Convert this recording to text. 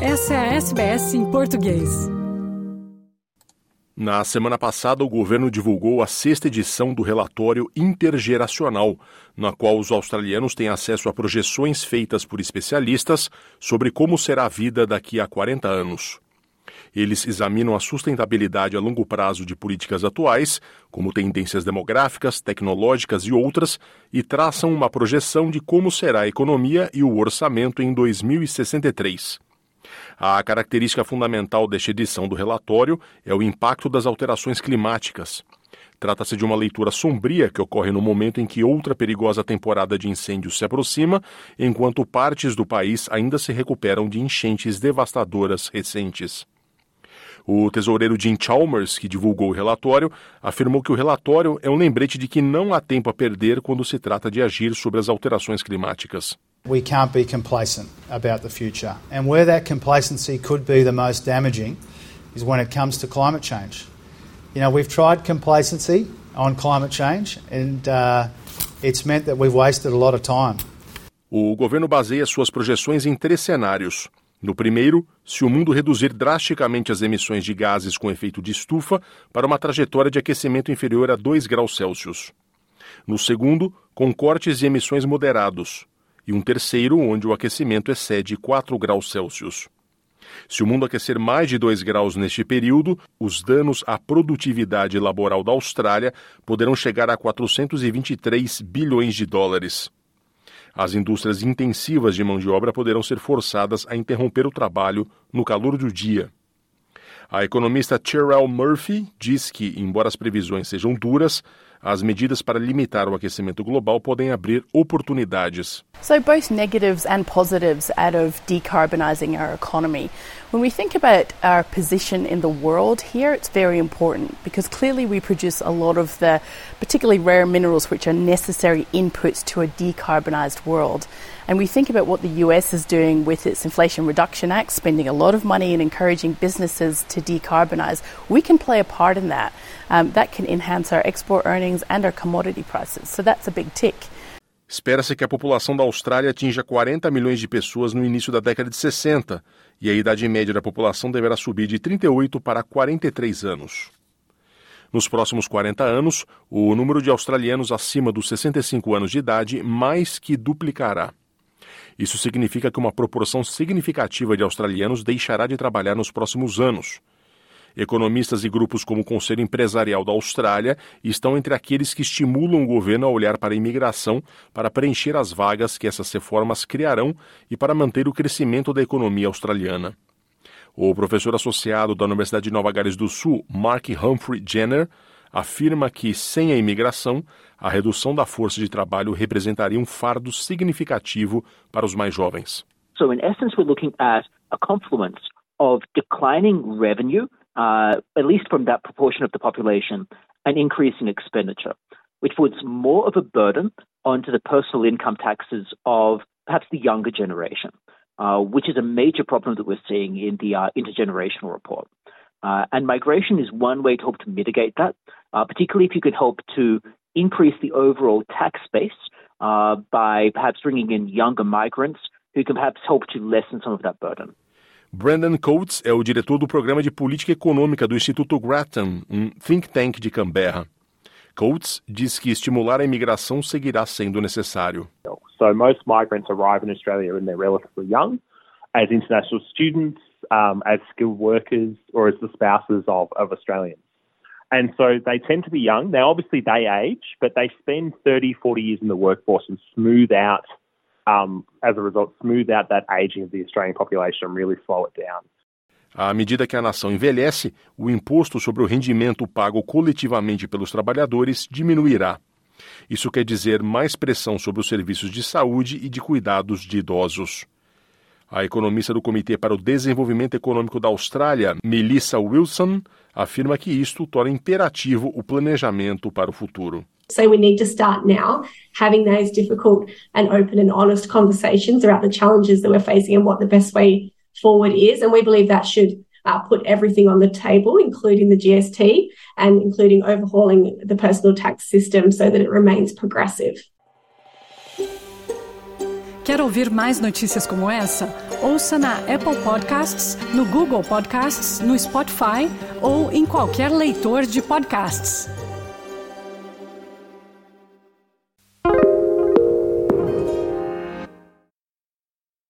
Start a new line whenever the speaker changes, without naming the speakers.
Essa é a SBS em português.
Na semana passada, o governo divulgou a sexta edição do relatório intergeracional, na qual os australianos têm acesso a projeções feitas por especialistas sobre como será a vida daqui a 40 anos. Eles examinam a sustentabilidade a longo prazo de políticas atuais, como tendências demográficas, tecnológicas e outras, e traçam uma projeção de como será a economia e o orçamento em 2063. A característica fundamental desta edição do relatório é o impacto das alterações climáticas. Trata-se de uma leitura sombria que ocorre no momento em que outra perigosa temporada de incêndios se aproxima, enquanto partes do país ainda se recuperam de enchentes devastadoras recentes. O tesoureiro Jim Chalmers, que divulgou o relatório, afirmou que o relatório é um lembrete de que não há tempo a perder quando se trata de agir sobre as alterações climáticas.
We can't be complacent about the future. And where that complacency could be the most damaging is when it comes to climate change. You know, we've tried complacency on climate change and uh, it's meant that we've wasted a lot of time.
O governo baseia suas projeções em três cenários. No primeiro, se o mundo reduzir drasticamente as emissões de gases com efeito de estufa para uma trajetória de aquecimento inferior a 2 graus Celsius. No segundo, com cortes de emissões moderados. E um terceiro, onde o aquecimento excede 4 graus Celsius. Se o mundo aquecer mais de 2 graus neste período, os danos à produtividade laboral da Austrália poderão chegar a 423 bilhões de dólares. As indústrias intensivas de mão de obra poderão ser forçadas a interromper o trabalho no calor do dia. A economista Cheryl Murphy diz que, embora as previsões sejam duras, as medidas para limitar o aquecimento global podem abrir oportunidades.
So, both negatives and positives out of decarbonising our economy. When we think about our position in the world here, it's very important because clearly we produce a lot of the particularly rare minerals which are necessary inputs to a decarbonised world. And we think about what the US is doing with its Inflation Reduction Act, spending a lot of money in encouraging businesses to decarbonise. We can play a part in that. Um, that can enhance our export earnings and our commodity prices. So that's a big tick.
Espera-se que a população da Austrália atinja 40 milhões de pessoas no início da década de 60 e a idade média da população deverá subir de 38 para 43 anos. Nos próximos 40 anos, o número de australianos acima dos 65 anos de idade mais que duplicará. Isso significa que uma proporção significativa de australianos deixará de trabalhar nos próximos anos. Economistas e grupos como o Conselho Empresarial da Austrália estão entre aqueles que estimulam o governo a olhar para a imigração para preencher as vagas que essas reformas criarão e para manter o crescimento da economia australiana. O professor associado da Universidade de Nova Gales do Sul, Mark Humphrey Jenner, afirma que, sem a imigração, a redução da força de trabalho representaria um fardo significativo para os mais jovens.
So, in essence, we're looking at a confluence of declining revenue, uh, at least from that proportion of the population, and increasing expenditure, which puts more of a burden onto the personal income taxes of perhaps the younger generation, uh, which is a major problem that we're seeing in the uh, intergenerational report. Uh, and migration is one way to help to mitigate that, uh, particularly if you could help to increase the overall tax base uh, by perhaps bringing in younger migrants who can perhaps help to lessen some of that burden.
Brandon Coates é o diretor do programa de política econômica do Instituto Grattan, um think tank de Canberra. Coates diz que estimular a imigração seguirá sendo necessário.
So most migrants arrive in Australia when they're relatively young, as international students, um, as skilled workers, or as the spouses of, of Australians. And so they tend to be young. Now, obviously, they age, but they spend 30, 40 years in the workforce and smooth out,
À medida que a nação envelhece, o imposto sobre o rendimento pago coletivamente pelos trabalhadores diminuirá. Isso quer dizer mais pressão sobre os serviços de saúde e de cuidados de idosos. A economista do Comitê para o Desenvolvimento Econômico da Austrália, Melissa Wilson, afirma que isto torna imperativo o planejamento para o futuro.
So we need to start now having those difficult and open and honest conversations about the challenges that we're facing and what the best way forward is. And we believe that should uh, put everything on the table, including the GST and including overhauling the personal tax system so that it remains progressive.
Quer ouvir mais notícias como essa? ouça na Apple Podcasts, no Google Podcasts, no Spotify ou em qualquer leitor de podcasts.